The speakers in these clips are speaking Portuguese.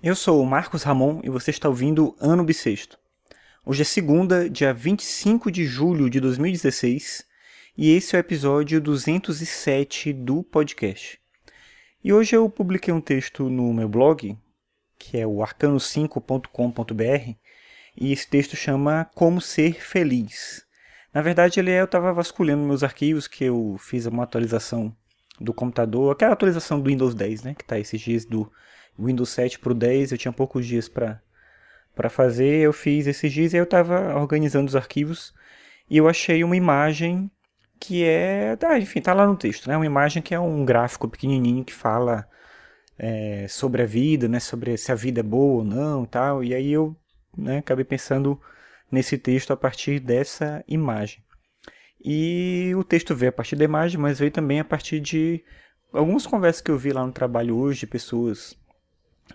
Eu sou o Marcos Ramon e você está ouvindo Ano Bissexto. Hoje é segunda, dia 25 de julho de 2016, e esse é o episódio 207 do podcast. E hoje eu publiquei um texto no meu blog, que é o arcano5.com.br, e esse texto chama Como Ser Feliz. Na verdade, ele é, eu estava vasculhando meus arquivos, que eu fiz uma atualização do computador, aquela atualização do Windows 10, né, que está esses dias do Windows 7 para o 10, eu tinha poucos dias para para fazer, eu fiz esses dias e eu estava organizando os arquivos e eu achei uma imagem que é, ah, enfim, tá lá no texto, né? Uma imagem que é um gráfico pequenininho que fala é, sobre a vida, né? Sobre se a vida é boa ou não, tal. E aí eu, né? Acabei pensando nesse texto a partir dessa imagem. E o texto veio a partir da imagem, mas veio também a partir de algumas conversas que eu vi lá no trabalho hoje de pessoas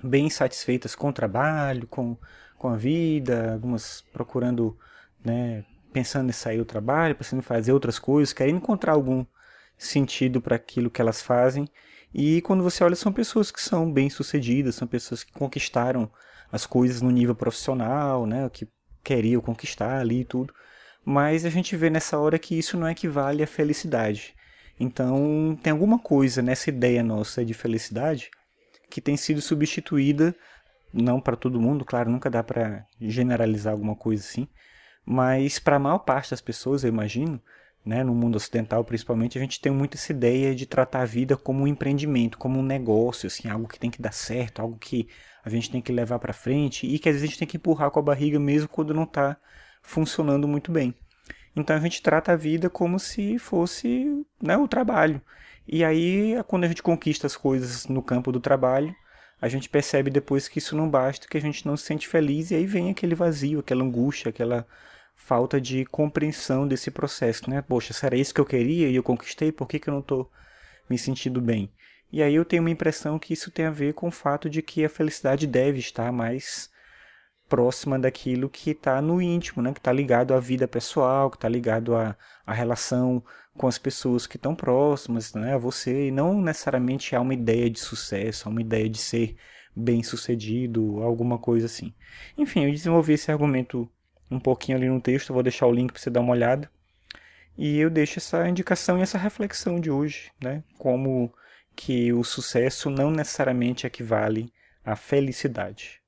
bem satisfeitas com o trabalho, com, com a vida, algumas procurando, né, pensando em sair do trabalho, pensando em fazer outras coisas, querendo encontrar algum sentido para aquilo que elas fazem. E quando você olha, são pessoas que são bem-sucedidas, são pessoas que conquistaram as coisas no nível profissional, né, que queriam conquistar ali e tudo. Mas a gente vê nessa hora que isso não equivale à felicidade. Então, tem alguma coisa nessa ideia nossa de felicidade que tem sido substituída, não para todo mundo, claro, nunca dá para generalizar alguma coisa assim, mas para a maior parte das pessoas, eu imagino, né, no mundo ocidental principalmente, a gente tem muito essa ideia de tratar a vida como um empreendimento, como um negócio, assim, algo que tem que dar certo, algo que a gente tem que levar para frente e que às vezes a gente tem que empurrar com a barriga mesmo quando não está funcionando muito bem. Então a gente trata a vida como se fosse né, o trabalho. E aí, quando a gente conquista as coisas no campo do trabalho, a gente percebe depois que isso não basta, que a gente não se sente feliz, e aí vem aquele vazio, aquela angústia, aquela falta de compreensão desse processo, né? Poxa, será isso que eu queria e eu conquistei, por que, que eu não estou me sentindo bem? E aí eu tenho uma impressão que isso tem a ver com o fato de que a felicidade deve estar mais próxima daquilo que está no íntimo, né? que está ligado à vida pessoal, que está ligado à, à relação com as pessoas que estão próximas né? a você, e não necessariamente a uma ideia de sucesso, a uma ideia de ser bem sucedido, alguma coisa assim. Enfim, eu desenvolvi esse argumento um pouquinho ali no texto, vou deixar o link para você dar uma olhada. E eu deixo essa indicação e essa reflexão de hoje, né? Como que o sucesso não necessariamente equivale à felicidade.